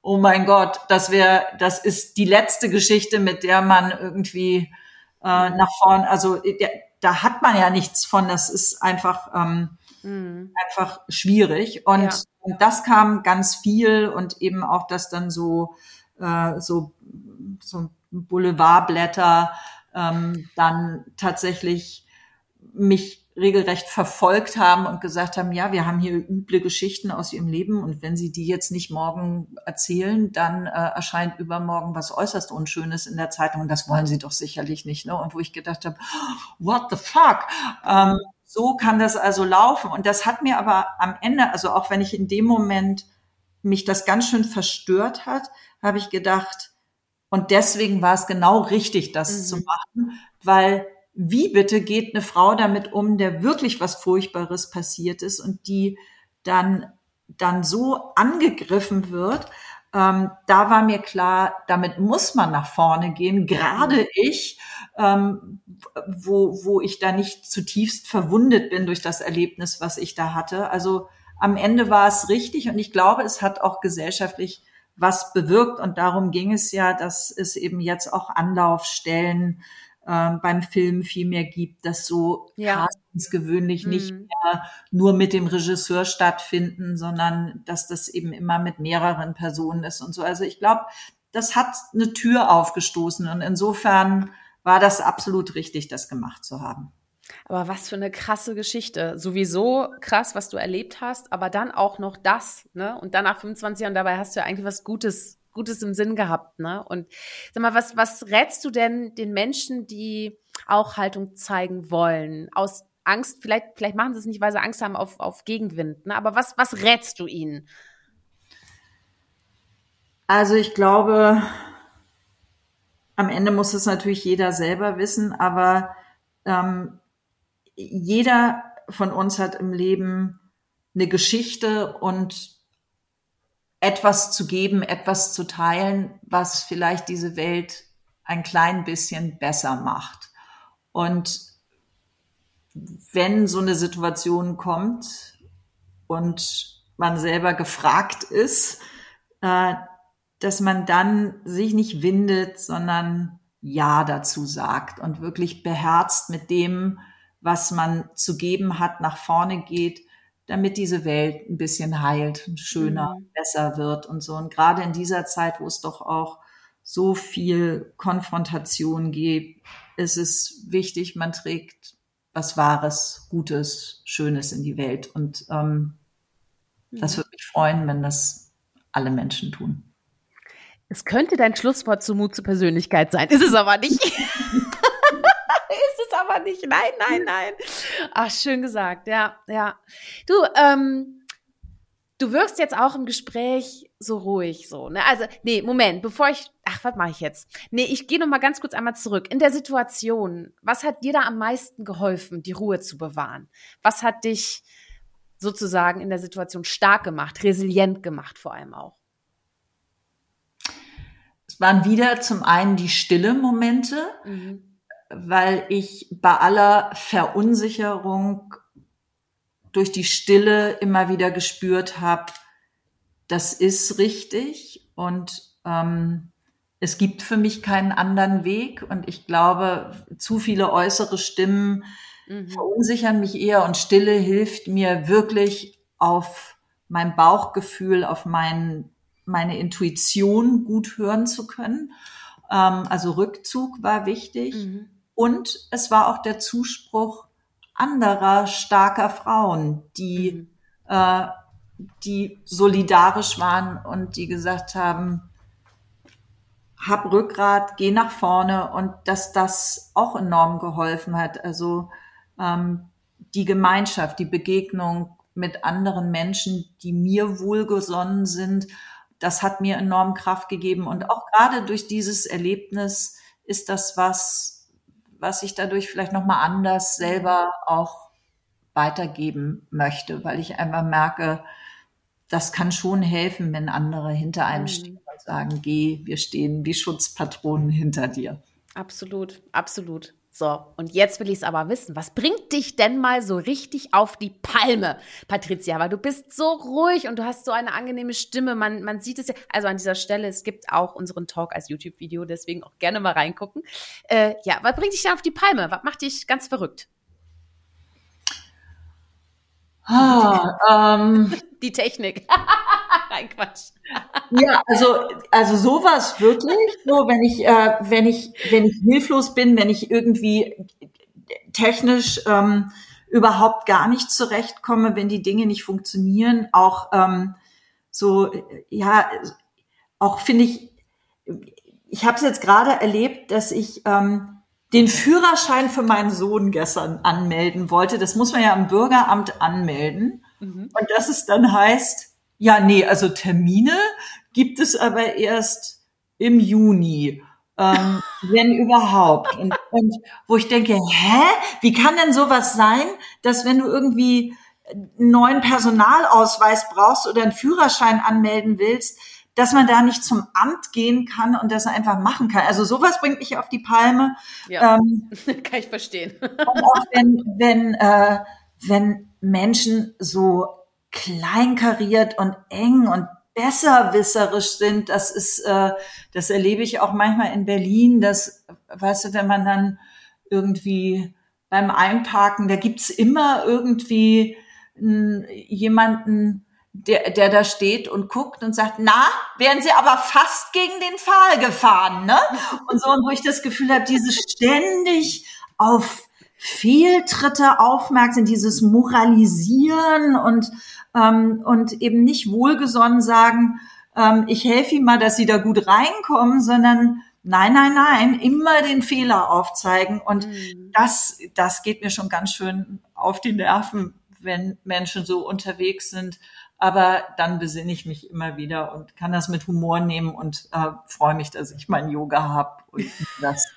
[SPEAKER 2] oh mein Gott, das wäre, das ist die letzte Geschichte, mit der man irgendwie äh, nach vorne, also da hat man ja nichts von, das ist einfach ähm, mhm. einfach schwierig. Und, ja. das kam ganz viel und eben auch, dass dann so, äh, so, so Boulevardblätter ähm, dann tatsächlich mich regelrecht verfolgt haben und gesagt haben, ja, wir haben hier üble Geschichten aus ihrem Leben und wenn sie die jetzt nicht morgen erzählen, dann äh, erscheint übermorgen was äußerst Unschönes in der Zeitung und das wollen sie doch sicherlich nicht. Ne? Und wo ich gedacht habe, what the fuck? Ähm, so kann das also laufen. Und das hat mir aber am Ende, also auch wenn ich in dem Moment mich das ganz schön verstört hat, habe ich gedacht, und deswegen war es genau richtig, das mhm. zu machen, weil wie bitte geht eine Frau damit um, der wirklich was Furchtbares passiert ist und die dann, dann so angegriffen wird, ähm, da war mir klar, damit muss man nach vorne gehen. Gerade ich, ähm, wo, wo ich da nicht zutiefst verwundet bin durch das Erlebnis, was ich da hatte. Also am Ende war es richtig und ich glaube, es hat auch gesellschaftlich was bewirkt. Und darum ging es ja, dass es eben jetzt auch Anlaufstellen äh, beim Film viel mehr gibt, dass so ja. Castings gewöhnlich mhm. nicht mehr nur mit dem Regisseur stattfinden, sondern dass das eben immer mit mehreren Personen ist und so. Also ich glaube, das hat eine Tür aufgestoßen und insofern war das absolut richtig, das gemacht zu haben.
[SPEAKER 1] Aber was für eine krasse Geschichte. Sowieso krass, was du erlebt hast, aber dann auch noch das, ne? Und dann nach 25 Jahren dabei hast du ja eigentlich was Gutes, Gutes im Sinn gehabt, ne? Und sag mal, was, was rätst du denn den Menschen, die auch Haltung zeigen wollen? Aus Angst, vielleicht, vielleicht machen sie es nicht, weil sie Angst haben auf, auf Gegenwind, ne? Aber was, was rätst du ihnen?
[SPEAKER 2] Also ich glaube, am Ende muss es natürlich jeder selber wissen, aber ähm, jeder von uns hat im Leben eine Geschichte und etwas zu geben, etwas zu teilen, was vielleicht diese Welt ein klein bisschen besser macht. Und wenn so eine Situation kommt und man selber gefragt ist, äh, dass man dann sich nicht windet, sondern Ja dazu sagt und wirklich beherzt mit dem, was man zu geben hat, nach vorne geht, damit diese Welt ein bisschen heilt, schöner, mhm. besser wird und so. Und gerade in dieser Zeit, wo es doch auch so viel Konfrontation gibt, ist es wichtig, man trägt was Wahres, Gutes, Schönes in die Welt. Und ähm, mhm. das würde mich freuen, wenn das alle Menschen tun.
[SPEAKER 1] Es könnte dein Schlusswort zu Mut zur Persönlichkeit sein, ist es aber nicht. ist es aber nicht. Nein, nein, nein. Ach, schön gesagt. Ja, ja. Du, ähm, du wirkst jetzt auch im Gespräch so ruhig, so, ne? Also, nee, Moment, bevor ich, ach, was mache ich jetzt? Nee, ich gehe noch mal ganz kurz einmal zurück. In der Situation, was hat dir da am meisten geholfen, die Ruhe zu bewahren? Was hat dich sozusagen in der Situation stark gemacht, resilient gemacht vor allem auch?
[SPEAKER 2] Es waren wieder zum einen die stille Momente, mhm. weil ich bei aller Verunsicherung durch die Stille immer wieder gespürt habe, das ist richtig und ähm, es gibt für mich keinen anderen Weg und ich glaube, zu viele äußere Stimmen mhm. verunsichern mich eher und Stille hilft mir wirklich auf mein Bauchgefühl, auf meinen meine Intuition gut hören zu können. Ähm, also Rückzug war wichtig. Mhm. Und es war auch der Zuspruch anderer starker Frauen, die, mhm. äh, die solidarisch waren und die gesagt haben, hab Rückgrat, geh nach vorne und dass das auch enorm geholfen hat. Also ähm, die Gemeinschaft, die Begegnung mit anderen Menschen, die mir wohlgesonnen sind das hat mir enorm Kraft gegeben. Und auch gerade durch dieses Erlebnis ist das was, was ich dadurch vielleicht nochmal anders selber auch weitergeben möchte, weil ich einfach merke, das kann schon helfen, wenn andere hinter einem mhm. stehen und sagen, geh, wir stehen wie Schutzpatronen hinter dir.
[SPEAKER 1] Absolut, absolut. So, und jetzt will ich es aber wissen. Was bringt dich denn mal so richtig auf die Palme, Patricia? Weil du bist so ruhig und du hast so eine angenehme Stimme. Man, man sieht es ja. Also an dieser Stelle, es gibt auch unseren Talk als YouTube-Video, deswegen auch gerne mal reingucken. Äh, ja, was bringt dich denn auf die Palme? Was macht dich ganz verrückt? Ah, ähm, die Technik. Nein, Quatsch.
[SPEAKER 2] ja, also, also sowas wirklich, so wenn ich, äh, wenn ich, wenn ich hilflos bin, wenn ich irgendwie technisch ähm, überhaupt gar nicht zurechtkomme, wenn die Dinge nicht funktionieren, auch ähm, so, ja, auch finde ich, ich habe es jetzt gerade erlebt, dass ich ähm, den Führerschein für meinen Sohn gestern anmelden wollte. Das muss man ja am Bürgeramt anmelden. Mhm. Und dass es dann heißt, ja, nee, also Termine gibt es aber erst im Juni. Ähm, wenn überhaupt. Und, und wo ich denke, hä? Wie kann denn sowas sein, dass wenn du irgendwie einen neuen Personalausweis brauchst oder einen Führerschein anmelden willst, dass man da nicht zum Amt gehen kann und das einfach machen kann. Also sowas bringt mich auf die Palme.
[SPEAKER 1] Ja, ähm, kann ich verstehen.
[SPEAKER 2] und auch wenn, wenn, äh, wenn Menschen so kleinkariert und eng und besserwisserisch sind. Das ist, äh, das erlebe ich auch manchmal in Berlin, dass, weißt du, wenn man dann irgendwie beim Einparken, da gibt's immer irgendwie n, jemanden, der, der da steht und guckt und sagt, na, wären Sie aber fast gegen den Pfahl gefahren, ne? Und so, und wo ich das Gefühl habe, dieses ständig auf Fehltritte aufmerksam, dieses Moralisieren und, ähm, und eben nicht wohlgesonnen sagen, ähm, ich helfe ihm mal, dass Sie da gut reinkommen, sondern Nein, nein, nein, immer den Fehler aufzeigen. Und mhm. das, das geht mir schon ganz schön auf die Nerven, wenn Menschen so unterwegs sind. Aber dann besinne ich mich immer wieder und kann das mit Humor nehmen und äh, freue mich, dass ich mein Yoga habe und das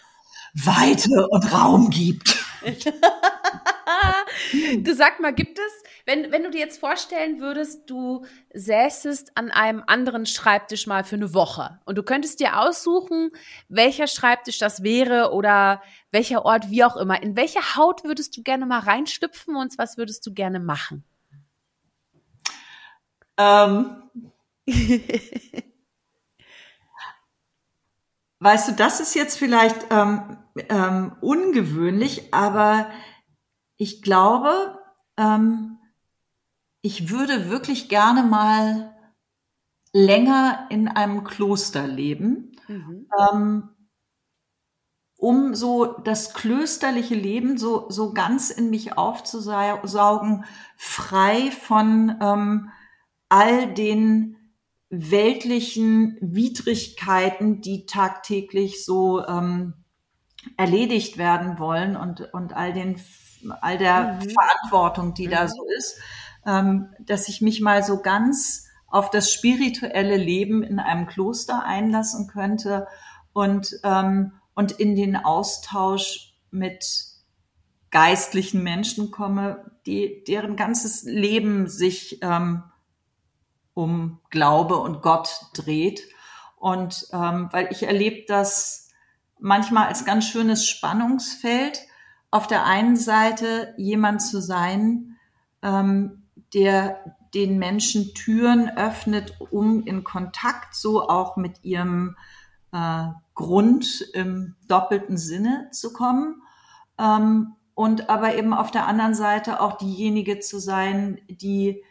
[SPEAKER 2] Weite und Raum gibt.
[SPEAKER 1] du sag mal, gibt es, wenn, wenn du dir jetzt vorstellen würdest, du säßest an einem anderen Schreibtisch mal für eine Woche und du könntest dir aussuchen, welcher Schreibtisch das wäre oder welcher Ort, wie auch immer. In welche Haut würdest du gerne mal reinstüpfen und was würdest du gerne machen? Ähm.
[SPEAKER 2] weißt du, das ist jetzt vielleicht ähm, ähm, ungewöhnlich, aber ich glaube, ähm, ich würde wirklich gerne mal länger in einem Kloster leben, mhm. ähm, um so das klösterliche Leben so, so ganz in mich aufzusaugen, frei von ähm, all den weltlichen Widrigkeiten, die tagtäglich so ähm, erledigt werden wollen und, und all den all der mhm. Verantwortung, die mhm. da so ist, ähm, dass ich mich mal so ganz auf das spirituelle Leben in einem Kloster einlassen könnte und, ähm, und in den Austausch mit geistlichen Menschen komme, die, deren ganzes Leben sich ähm, um Glaube und Gott dreht. Und ähm, weil ich erlebe das manchmal als ganz schönes Spannungsfeld, auf der einen Seite jemand zu sein, ähm, der den Menschen Türen öffnet, um in Kontakt so auch mit ihrem äh, Grund im doppelten Sinne zu kommen. Ähm, und aber eben auf der anderen Seite auch diejenige zu sein, die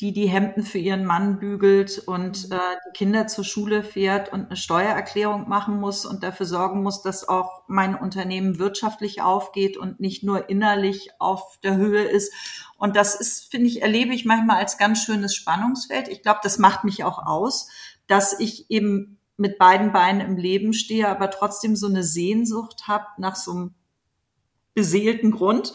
[SPEAKER 2] die die Hemden für ihren Mann bügelt und mhm. äh, die Kinder zur Schule fährt und eine Steuererklärung machen muss und dafür sorgen muss, dass auch mein Unternehmen wirtschaftlich aufgeht und nicht nur innerlich auf der Höhe ist. Und das ist, finde ich, erlebe ich manchmal als ganz schönes Spannungsfeld. Ich glaube, das macht mich auch aus, dass ich eben mit beiden Beinen im Leben stehe, aber trotzdem so eine Sehnsucht habe nach so einem beseelten Grund.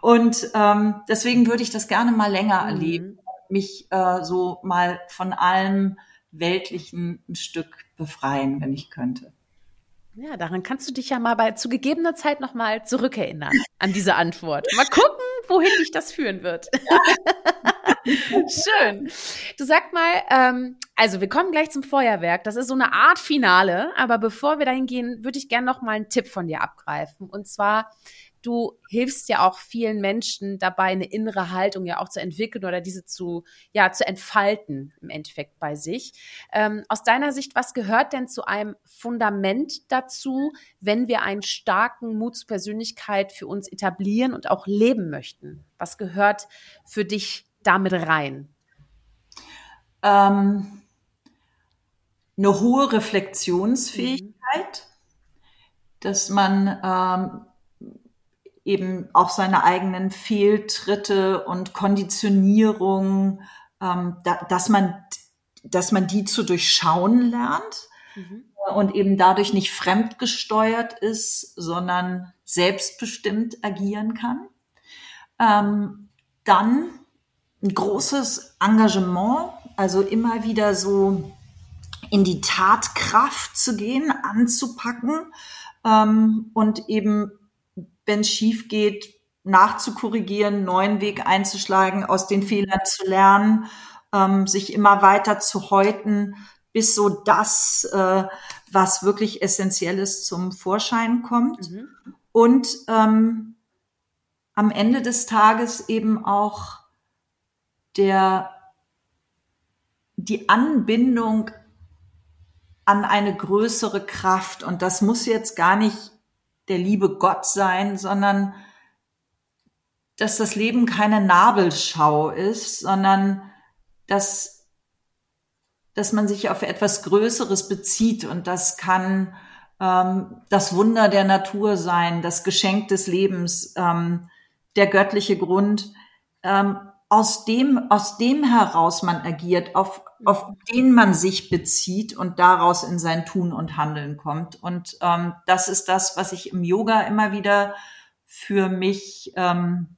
[SPEAKER 2] Und ähm, deswegen würde ich das gerne mal länger mhm. erleben mich äh, so mal von allem Weltlichen ein Stück befreien, wenn ich könnte.
[SPEAKER 1] Ja, daran kannst du dich ja mal bei zu gegebener Zeit nochmal zurückerinnern an diese Antwort. Mal gucken, wohin dich das führen wird. Schön. Du sag mal, ähm, also wir kommen gleich zum Feuerwerk. Das ist so eine Art Finale, aber bevor wir dahin gehen, würde ich gerne noch mal einen Tipp von dir abgreifen. Und zwar du hilfst ja auch vielen Menschen dabei, eine innere Haltung ja auch zu entwickeln oder diese zu, ja, zu entfalten im Endeffekt bei sich. Ähm, aus deiner Sicht, was gehört denn zu einem Fundament dazu, wenn wir einen starken Mut zur Persönlichkeit für uns etablieren und auch leben möchten? Was gehört für dich damit rein?
[SPEAKER 2] Ähm, eine hohe Reflexionsfähigkeit, mhm. dass man ähm, eben auch seine eigenen Fehltritte und Konditionierung, ähm, da, dass man, dass man die zu durchschauen lernt mhm. und eben dadurch nicht fremdgesteuert ist, sondern selbstbestimmt agieren kann. Ähm, dann ein großes Engagement, also immer wieder so in die Tatkraft zu gehen, anzupacken ähm, und eben wenn es schief geht, nachzukorrigieren, neuen Weg einzuschlagen, aus den Fehlern zu lernen, ähm, sich immer weiter zu häuten, bis so das, äh, was wirklich essentiell ist, zum Vorschein kommt. Mhm. Und ähm, am Ende des Tages eben auch der die Anbindung an eine größere Kraft. Und das muss jetzt gar nicht der liebe Gott sein, sondern dass das Leben keine Nabelschau ist, sondern dass, dass man sich auf etwas Größeres bezieht. Und das kann ähm, das Wunder der Natur sein, das Geschenk des Lebens, ähm, der göttliche Grund. Ähm, aus dem, aus dem heraus man agiert, auf, auf den man sich bezieht und daraus in sein Tun und Handeln kommt. Und ähm, das ist das, was ich im Yoga immer wieder für mich ähm,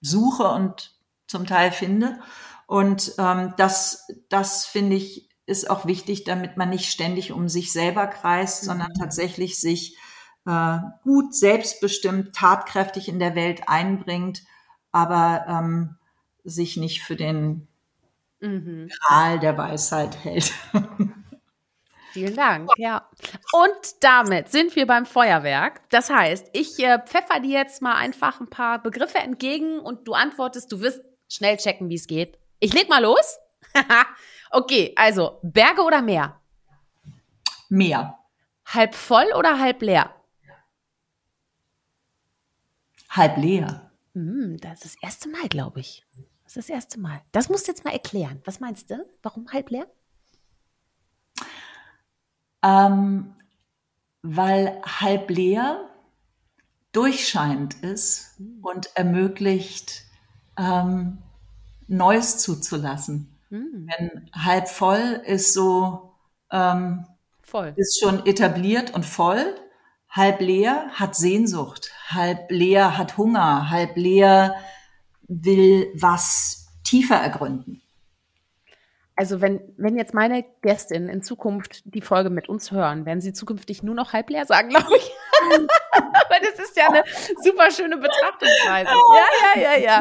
[SPEAKER 2] suche und zum Teil finde. Und ähm, das, das finde ich, ist auch wichtig, damit man nicht ständig um sich selber kreist, sondern mhm. tatsächlich sich äh, gut, selbstbestimmt, tatkräftig in der Welt einbringt, aber ähm, sich nicht für den mhm. Gral der Weisheit hält.
[SPEAKER 1] Vielen Dank, ja. Und damit sind wir beim Feuerwerk. Das heißt, ich äh, pfeffer dir jetzt mal einfach ein paar Begriffe entgegen und du antwortest, du wirst schnell checken, wie es geht. Ich leg mal los. okay, also Berge oder Meer?
[SPEAKER 2] Meer.
[SPEAKER 1] Halb voll oder halb leer?
[SPEAKER 2] Halb leer.
[SPEAKER 1] Hm, das ist das erste Mal, glaube ich. Das ist das erste Mal. Das musst du jetzt mal erklären. Was meinst du? Warum halb leer?
[SPEAKER 2] Ähm, weil halb leer durchscheinend ist mhm. und ermöglicht, ähm, Neues zuzulassen. Mhm. Wenn halb voll ist so, ähm, voll. ist schon etabliert und voll. Halb leer hat Sehnsucht. Halb leer hat Hunger. Halb leer will was tiefer ergründen.
[SPEAKER 1] Also wenn, wenn jetzt meine Gästin in Zukunft die Folge mit uns hören, werden sie zukünftig nur noch halb leer sagen, glaube ich. Weil das ist ja eine super schöne Betrachtungsweise. Ja, ja, ja, ja.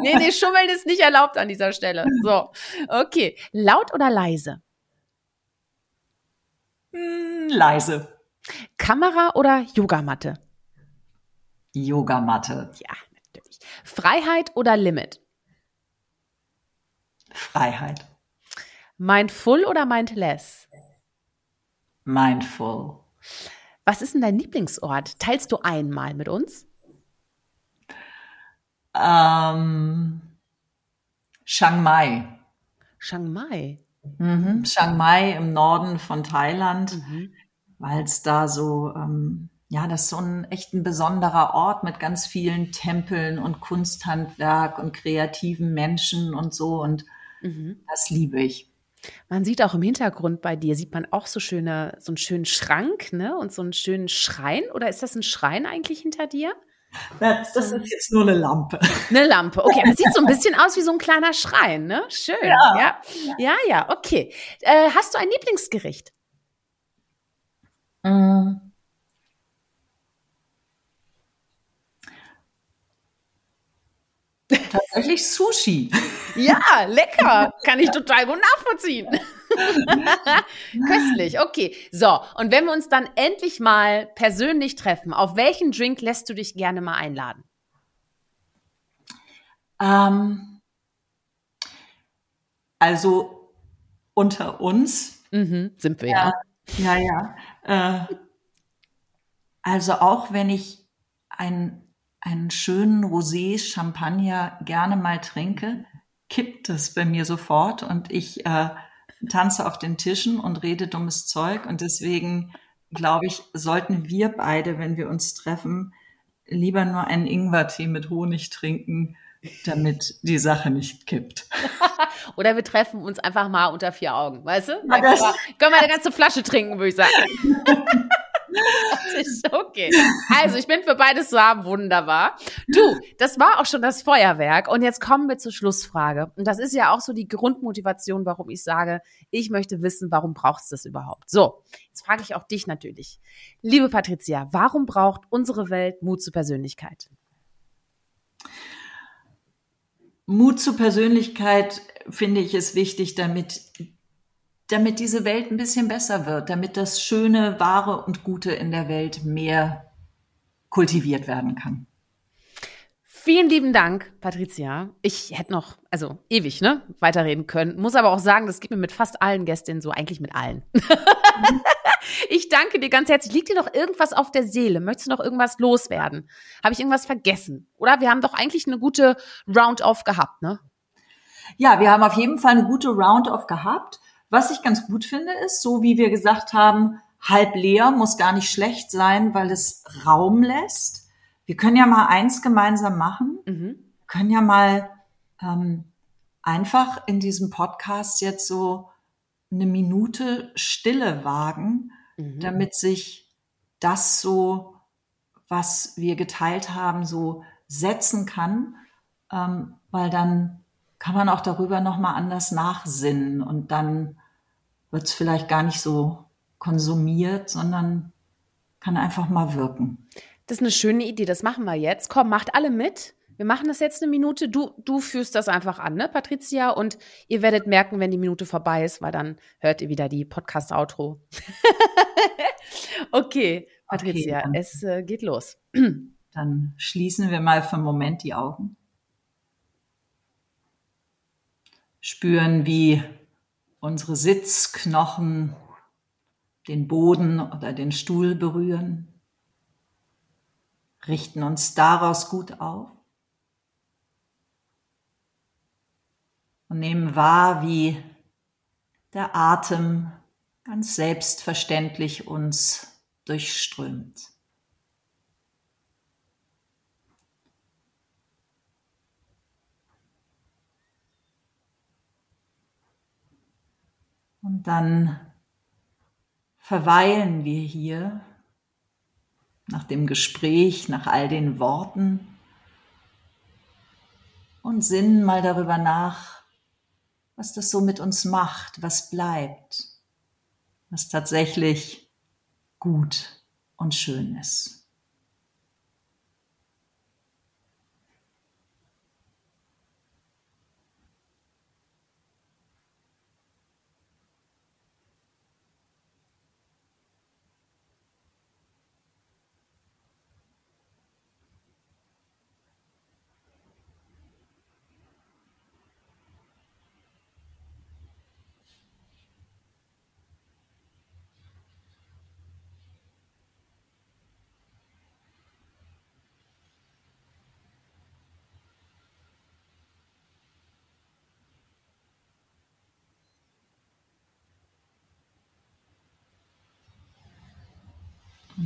[SPEAKER 1] Nee, nee, Schummeln ist nicht erlaubt an dieser Stelle. So, okay. Laut oder leise?
[SPEAKER 2] Hm, leise.
[SPEAKER 1] Kamera oder Yogamatte?
[SPEAKER 2] Yogamatte.
[SPEAKER 1] Ja, Freiheit oder Limit?
[SPEAKER 2] Freiheit.
[SPEAKER 1] Mindful oder mindless?
[SPEAKER 2] Mindful.
[SPEAKER 1] Was ist denn dein Lieblingsort? Teilst du einmal mit uns?
[SPEAKER 2] Ähm, Chiang Mai.
[SPEAKER 1] Chiang Mai.
[SPEAKER 2] Mhm. Chiang Mai im Norden von Thailand, mhm. weil es da so ähm, ja, das ist so ein echt ein besonderer Ort mit ganz vielen Tempeln und Kunsthandwerk und kreativen Menschen und so. Und mhm. das liebe ich.
[SPEAKER 1] Man sieht auch im Hintergrund bei dir, sieht man auch so schöne, so einen schönen Schrank, ne? Und so einen schönen Schrein. Oder ist das ein Schrein eigentlich hinter dir?
[SPEAKER 2] Das, das ist jetzt nur eine Lampe.
[SPEAKER 1] Eine Lampe, okay. Aber sieht so ein bisschen aus wie so ein kleiner Schrein, ne? Schön. Ja, ja, ja, ja okay. Äh, hast du ein Lieblingsgericht?
[SPEAKER 2] Mm. Tatsächlich Sushi.
[SPEAKER 1] Ja, lecker. Kann ich total gut nachvollziehen. Köstlich, okay. So, und wenn wir uns dann endlich mal persönlich treffen, auf welchen Drink lässt du dich gerne mal einladen?
[SPEAKER 2] Ähm, also unter uns.
[SPEAKER 1] Mhm, sind wir ja.
[SPEAKER 2] Ja, ja. ja. Äh, also auch wenn ich ein einen schönen Rosé Champagner gerne mal trinke, kippt es bei mir sofort und ich äh, tanze auf den Tischen und rede dummes Zeug. Und deswegen glaube ich, sollten wir beide, wenn wir uns treffen, lieber nur einen Ingwertee mit Honig trinken, damit die Sache nicht kippt.
[SPEAKER 1] Oder wir treffen uns einfach mal unter vier Augen, weißt du? Ja, können, wir, können wir eine ganze Flasche trinken, würde ich sagen. okay. Also, ich bin für beides zu haben. Wunderbar. Du, das war auch schon das Feuerwerk. Und jetzt kommen wir zur Schlussfrage. Und das ist ja auch so die Grundmotivation, warum ich sage, ich möchte wissen, warum braucht es das überhaupt? So, jetzt frage ich auch dich natürlich. Liebe Patricia, warum braucht unsere Welt Mut zur Persönlichkeit?
[SPEAKER 2] Mut zur Persönlichkeit finde ich es wichtig, damit damit diese Welt ein bisschen besser wird, damit das Schöne, Wahre und Gute in der Welt mehr kultiviert werden kann.
[SPEAKER 1] Vielen lieben Dank, Patricia. Ich hätte noch, also ewig, ne, weiterreden können. Muss aber auch sagen, das geht mir mit fast allen Gästinnen so, eigentlich mit allen. ich danke dir ganz herzlich. Liegt dir noch irgendwas auf der Seele? Möchtest du noch irgendwas loswerden? Habe ich irgendwas vergessen? Oder wir haben doch eigentlich eine gute Round-off gehabt, ne?
[SPEAKER 2] Ja, wir haben auf jeden Fall eine gute Round-off gehabt. Was ich ganz gut finde, ist, so wie wir gesagt haben, halb leer muss gar nicht schlecht sein, weil es Raum lässt. Wir können ja mal eins gemeinsam machen. Mhm. können ja mal ähm, einfach in diesem Podcast jetzt so eine Minute Stille wagen, mhm. damit sich das so, was wir geteilt haben, so setzen kann, ähm, weil dann kann man auch darüber nochmal anders nachsinnen und dann wird es vielleicht gar nicht so konsumiert, sondern kann einfach mal wirken.
[SPEAKER 1] Das ist eine schöne Idee, das machen wir jetzt. Komm, macht alle mit. Wir machen das jetzt eine Minute. Du, du führst das einfach an, ne, Patricia? Und ihr werdet merken, wenn die Minute vorbei ist, weil dann hört ihr wieder die Podcast-Outro. okay, Patricia, okay, es äh, geht los.
[SPEAKER 2] dann schließen wir mal für einen Moment die Augen. Spüren, wie unsere Sitzknochen den Boden oder den Stuhl berühren, richten uns daraus gut auf und nehmen wahr, wie der Atem ganz selbstverständlich uns durchströmt. Und dann verweilen wir hier nach dem Gespräch, nach all den Worten und sinnen mal darüber nach, was das so mit uns macht, was bleibt, was tatsächlich gut und schön ist.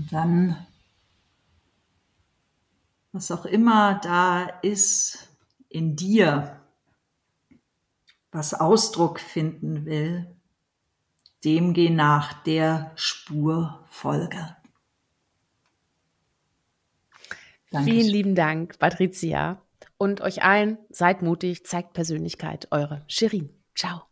[SPEAKER 2] Und dann, was auch immer da ist in dir, was Ausdruck finden will, dem geh nach der Spur folge.
[SPEAKER 1] Dankeschön. Vielen lieben Dank, Patricia. Und euch allen, seid mutig, zeigt Persönlichkeit. Eure Shirin. Ciao.